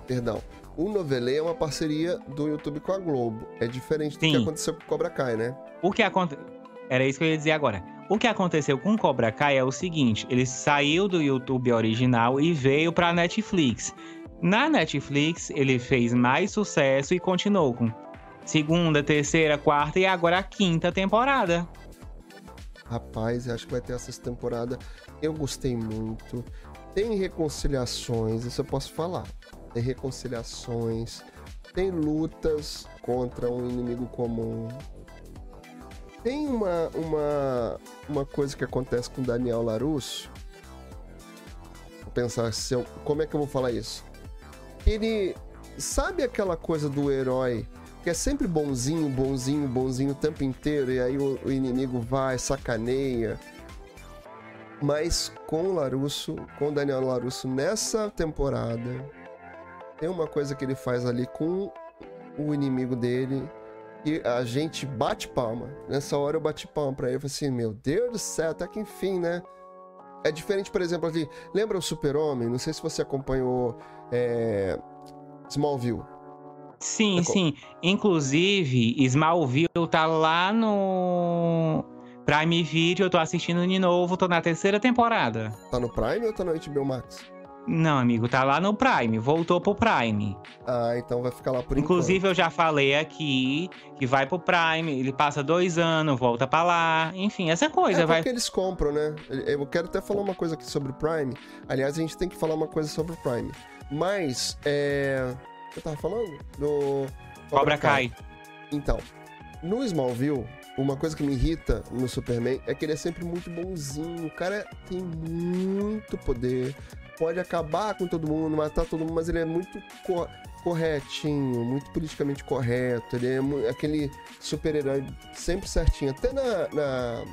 Perdão. O Novelê é uma parceria do YouTube com a Globo. É diferente do que Sim. aconteceu com o Cobra Kai, né? O que aconteceu. Era isso que eu ia dizer agora. O que aconteceu com Cobra Kai é o seguinte: ele saiu do YouTube original e veio pra Netflix. Na Netflix, ele fez mais sucesso e continuou com segunda, terceira, quarta e agora a quinta temporada. Rapaz, acho que vai ter essa temporada. Eu gostei muito. Tem reconciliações, isso eu posso falar. Tem reconciliações. Tem lutas contra um inimigo comum. Tem uma, uma, uma coisa que acontece com Daniel Larusso. Vou pensar se eu, como é que eu vou falar isso. Ele sabe aquela coisa do herói que é sempre bonzinho, bonzinho, bonzinho o tempo inteiro, e aí o, o inimigo vai, sacaneia. Mas com o Larusso, com o Daniel Larusso nessa temporada, tem uma coisa que ele faz ali com o inimigo dele E a gente bate palma. Nessa hora eu bati palma pra ele. Eu falei assim, meu Deus do céu, até que enfim, né? É diferente, por exemplo, ali. Lembra o Super-Homem? Não sei se você acompanhou é... Smallville. Sim, é sim. Inclusive, Smallville tá lá no Prime Video. Eu tô assistindo de novo, tô na terceira temporada. Tá no Prime ou tá no HBO Max? Não, amigo, tá lá no Prime, voltou pro Prime. Ah, então vai ficar lá por Inclusive, enquanto. eu já falei aqui que vai pro Prime, ele passa dois anos, volta pra lá, enfim, essa coisa é vai. porque eles compram, né? Eu quero até falar uma coisa aqui sobre o Prime. Aliás, a gente tem que falar uma coisa sobre o Prime. Mas, é. O que eu tava falando? Do. Cobra Kai. Então, no Smallville, uma coisa que me irrita no Superman é que ele é sempre muito bonzinho. O cara tem muito poder, pode acabar com todo mundo, matar todo mundo, mas ele é muito co corretinho, muito politicamente correto. Ele é aquele super-herói sempre certinho. Até na, na,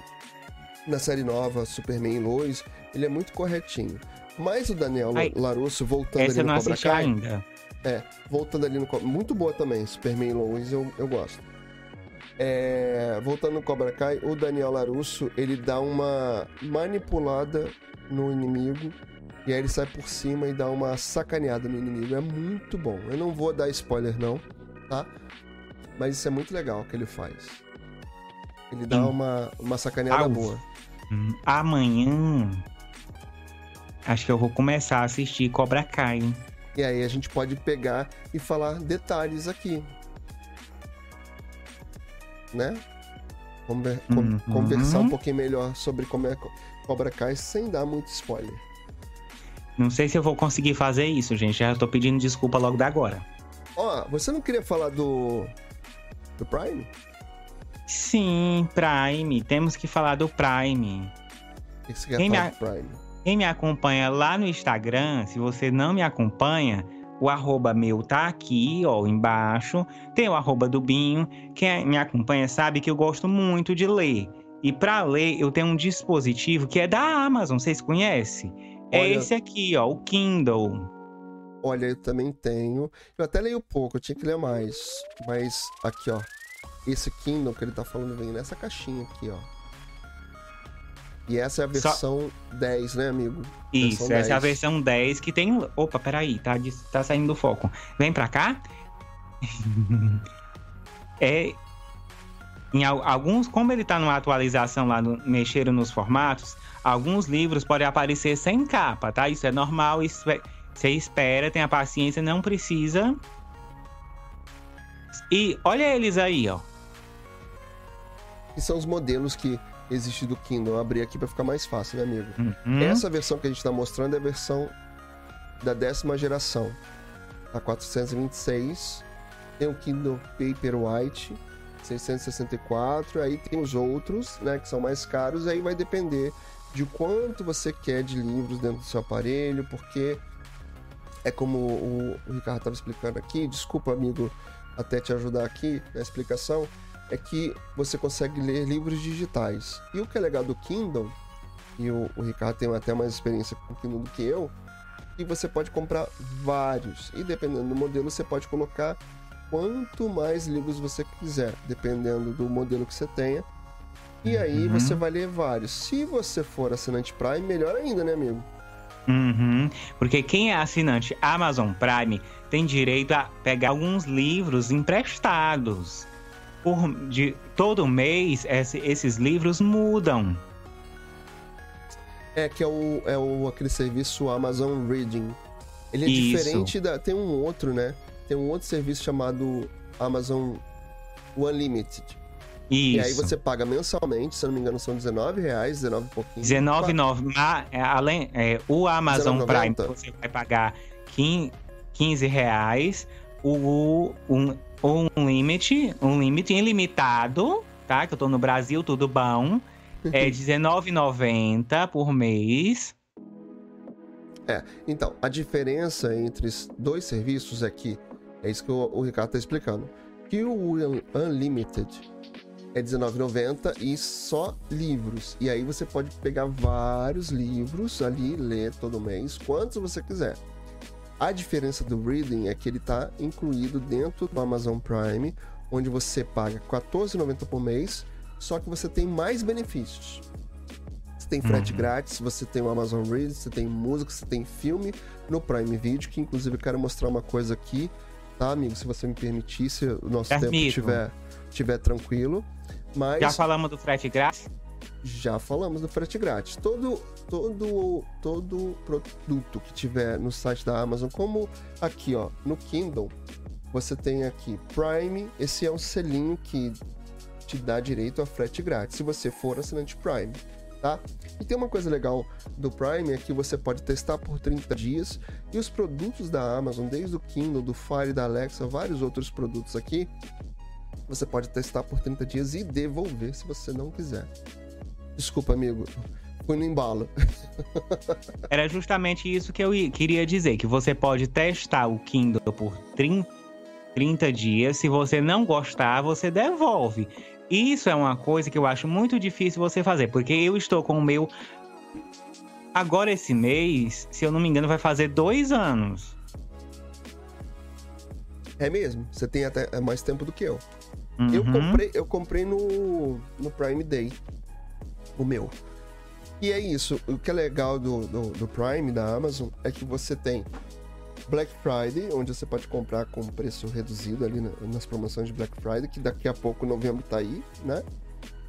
na, série nova, Superman e Lois, ele é muito corretinho. Mas o Daniel Ai, Larusso, voltando essa ali no eu não Cobra Kai... ainda. É, voltando ali no... Muito boa também, Superman e Lois, eu, eu gosto. É, voltando no Cobra Kai, o Daniel Larusso, ele dá uma manipulada no inimigo e aí ele sai por cima e dá uma sacaneada no inimigo. É muito bom. Eu não vou dar spoiler, não, tá? Mas isso é muito legal que ele faz. Ele dá uma, uma sacaneada boa. Hum, amanhã. Acho que eu vou começar a assistir Cobra Kai. E aí a gente pode pegar e falar detalhes aqui. Né? Conver uhum. Conversar um pouquinho melhor sobre como é Cobra Kai sem dar muito spoiler. Não sei se eu vou conseguir fazer isso, gente. Já tô pedindo desculpa logo da agora. Ó, oh, você não queria falar do. do Prime? Sim, Prime. Temos que falar do Prime. Que você quem me, do Prime? Quem me acompanha lá no Instagram, se você não me acompanha, o arroba meu tá aqui, ó, embaixo. Tem o arroba do Binho. Quem me acompanha sabe que eu gosto muito de ler. E para ler, eu tenho um dispositivo que é da Amazon, vocês conhecem? É Olha, esse aqui, ó, o Kindle. Olha, eu também tenho. Eu até leio pouco, eu tinha que ler mais. Mas aqui, ó. Esse Kindle que ele tá falando vem nessa caixinha aqui, ó. E essa é a versão Só... 10, né, amigo? Isso, essa 10. é a versão 10 que tem. Opa, peraí, tá, tá saindo do foco. Vem pra cá. é. Em alguns, como ele tá numa atualização lá, no, mexeram nos formatos, Alguns livros podem aparecer sem capa, tá? Isso é normal, isso é... você espera, tem a paciência, não precisa. E olha eles aí, ó. E são os modelos que existem do Kindle. Eu abri aqui para ficar mais fácil, né, amigo? Uhum. Essa versão que a gente está mostrando é a versão da décima geração. A 426. Tem o Kindle Paperwhite 664. Aí tem os outros, né, que são mais caros. Aí vai depender de quanto você quer de livros dentro do seu aparelho, porque é como o, Ricardo estava explicando aqui, desculpa, amigo, até te ajudar aqui na explicação, é que você consegue ler livros digitais. E o que é legal do Kindle, e o, o Ricardo tem até mais experiência com o Kindle do que eu, e você pode comprar vários. E dependendo do modelo, você pode colocar quanto mais livros você quiser, dependendo do modelo que você tenha. E aí uhum. você vai ler vários. Se você for assinante Prime, melhor ainda, né, amigo? Uhum. Porque quem é assinante Amazon Prime tem direito a pegar alguns livros emprestados. Por, de, todo mês esse, esses livros mudam. É que é, o, é o, aquele serviço Amazon Reading. Ele é Isso. diferente da. Tem um outro, né? Tem um outro serviço chamado Amazon Unlimited. Isso. E aí você paga mensalmente, se eu não me engano, são 19 reais, 19 e pouquinho. 19,9. É, além, é, o Amazon Prime você vai pagar 15 reais. O, um, um limite, um limite ilimitado, tá? Que eu tô no Brasil, tudo bom. É R$19,90 por mês. É, então, a diferença entre os dois serviços é que, é isso que o, o Ricardo tá explicando, que o Unlimited é R$19,90 e só livros. E aí você pode pegar vários livros ali, ler todo mês, quantos você quiser. A diferença do Reading é que ele está incluído dentro do Amazon Prime onde você paga R$14,90 por mês, só que você tem mais benefícios. Você tem frete Uhum. grátis, você tem o Amazon Read, você tem música, você tem filme no Prime Video, que inclusive eu quero mostrar uma coisa aqui, tá, amigo? Se você me permitir, se o nosso tempo estiver tiver tranquilo. Mas Já falamos do frete grátis? já falamos do frete grátis. Todo, todo, todo produto que tiver no site da Amazon, como aqui, ó, no Kindle, você tem aqui Prime. Esse é um selinho que te dá direito a frete grátis, se você for assinante Prime, tá? E tem uma coisa legal do Prime é que você pode testar por 30 dias e os produtos da Amazon, desde o Kindle, do Fire, da Alexa, vários outros produtos aqui, você pode testar por 30 dias e devolver se você não quiser. Desculpa, amigo. Fui no embalo. Era justamente isso que eu queria dizer, que você pode testar o Kindle por 30, 30 dias. Se você não gostar, você devolve. Isso é uma coisa que eu acho muito difícil você fazer, porque eu estou com o meu. Agora, esse mês, se eu não me engano, vai fazer dois anos. É mesmo? Você tem até é mais tempo do que eu. Eu Uhum. comprei, eu comprei no, no Prime Day. O meu. E é isso. O que é legal do, do, do Prime, da Amazon, é que você tem Black Friday, onde você pode comprar com preço reduzido ali na- nas promoções de Black Friday, que daqui a pouco novembro tá aí, né?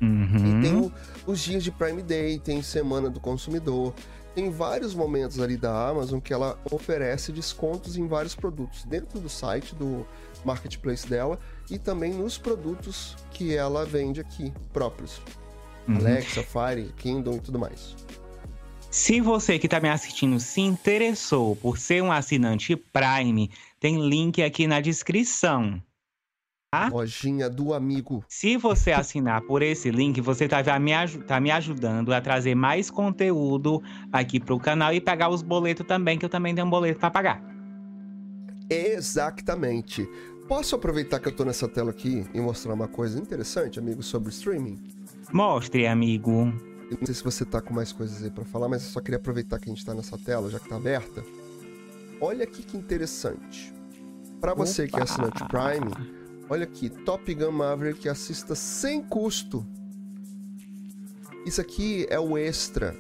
Uhum. E tem o- os dias de Prime Day, tem Semana do Consumidor. Tem vários momentos ali da Amazon que ela oferece descontos em vários produtos dentro do site, do marketplace dela e também nos produtos que ela vende aqui próprios. Uhum. Alexa, Fire, Kindle e tudo mais. Se você que está me assistindo se interessou por ser um assinante Prime, tem link aqui na descrição. Ah? Lojinha do amigo. Se você assinar por esse link, você tá me, tá me ajudando a trazer mais conteúdo aqui pro canal e pagar os boletos também, que eu também tenho um boleto para pagar. Exatamente. Posso aproveitar que eu tô nessa tela aqui e mostrar uma coisa interessante, amigo, sobre streaming? Mostre, amigo. Eu não sei se você tá com mais coisas aí pra falar, mas eu só queria aproveitar que a gente tá nessa tela, já que tá aberta. Olha aqui que interessante. Pra você que é Opa! assinante Prime, olha aqui, Top Gun Maverick assista sem custo. Isso aqui é o extra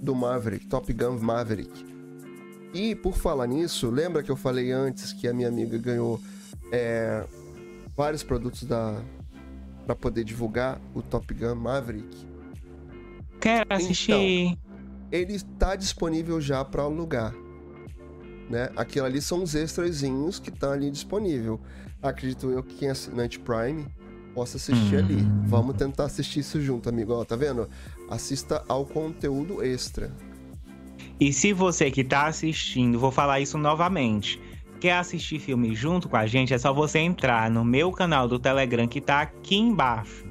do Maverick, Top Gun Maverick. E por falar nisso, lembra que eu falei antes que a minha amiga ganhou é, vários produtos da para poder divulgar o Top Gun Maverick? Quero assistir. Ele está disponível já para alugar. Né? Aquilo ali são os extrazinhos que estão ali disponível. Acredito eu que quem é assinante Prime possa assistir Hum. ali. Vamos tentar assistir isso junto, amigo. Ó, tá vendo? Assista ao conteúdo extra. E se você que tá assistindo, vou falar isso novamente, quer assistir filme junto com a gente, é só você entrar no meu canal do Telegram que tá aqui embaixo.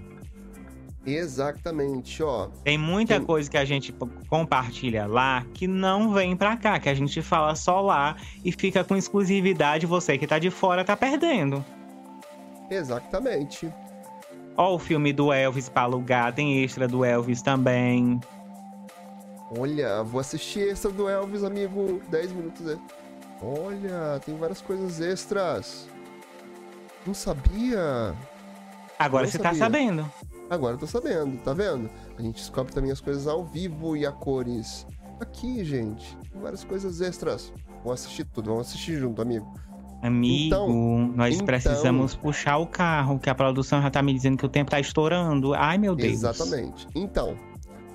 Exatamente, ó. Tem muita Tem- coisa que a gente compartilha lá que não vem pra cá, que a gente fala só lá e fica com exclusividade. Você que tá de fora tá perdendo. Exatamente. Ó, o filme do Elvis pra alugar, tem extra do Elvis também. Olha, vou assistir extra do Elvis, amigo. 10 minutos. é. Olha, tem várias coisas extras. Não sabia. Agora Não você tá sabia. sabendo. Agora eu tô sabendo, tá vendo? A gente descobre também as coisas ao vivo e a cores. Aqui, gente, tem várias coisas extras. Vamos assistir tudo, vamos assistir junto, amigo. Amigo, Então- nós então- precisamos puxar o carro, que a produção já tá me dizendo que o tempo tá estourando. Ai, meu Deus. Exatamente. Então,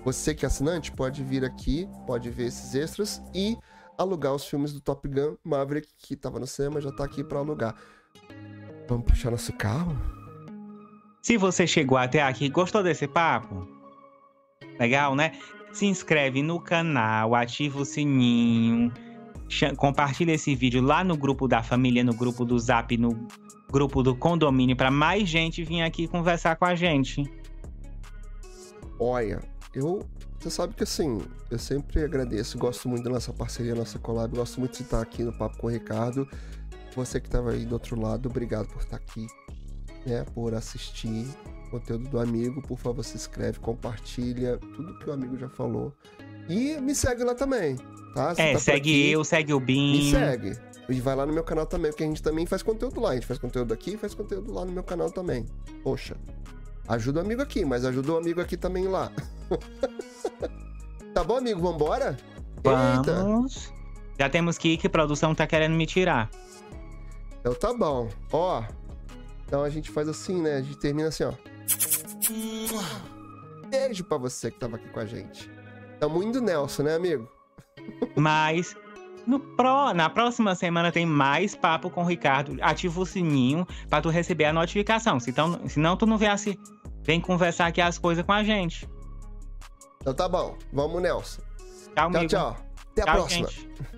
você que é assinante pode vir aqui, pode ver esses extras e alugar os filmes do Top Gun Maverick, que tava no cinema, já tá aqui pra alugar. Vamos puxar nosso carro? Se você chegou até aqui gostou desse papo, legal, né? Se inscreve no canal, ativa o sininho, compartilha esse vídeo lá no grupo da família, no grupo do Zap, no grupo do condomínio, para mais gente vir aqui conversar com a gente. Olha, eu. Você sabe que assim, eu sempre agradeço, gosto muito da nossa parceria, nossa collab, gosto muito de estar aqui no Papo com o Ricardo. Você que estava aí do outro lado, obrigado por estar aqui, né? Por assistir o conteúdo do amigo. Por favor, se inscreve, compartilha tudo que o amigo já falou. E me segue lá também, tá? Você é, tá segue aqui, eu, segue o Me Bim. segue. E vai lá no meu canal também, porque a gente também faz conteúdo lá. A gente faz conteúdo aqui e faz conteúdo lá no meu canal também. Poxa, ajuda o amigo aqui, mas ajuda o amigo aqui também lá. tá bom, amigo? Vambora? Vamos. Eita. Já temos que ir, que a produção tá querendo me tirar. Então tá bom. Ó, então a gente faz assim, né? A gente termina assim, ó. Beijo pra você que tava aqui com a gente. Tamo indo Nelson, né, amigo? Mas no pro, na próxima semana tem mais papo com o Ricardo. Ativa o sininho pra tu receber a notificação. Se então, senão tu não vê assim, vem conversar aqui as coisas com a gente. Então tá bom. Vamos, Nelson. Tchau, tchau. Tchau, Até a tchau, próxima. Gente.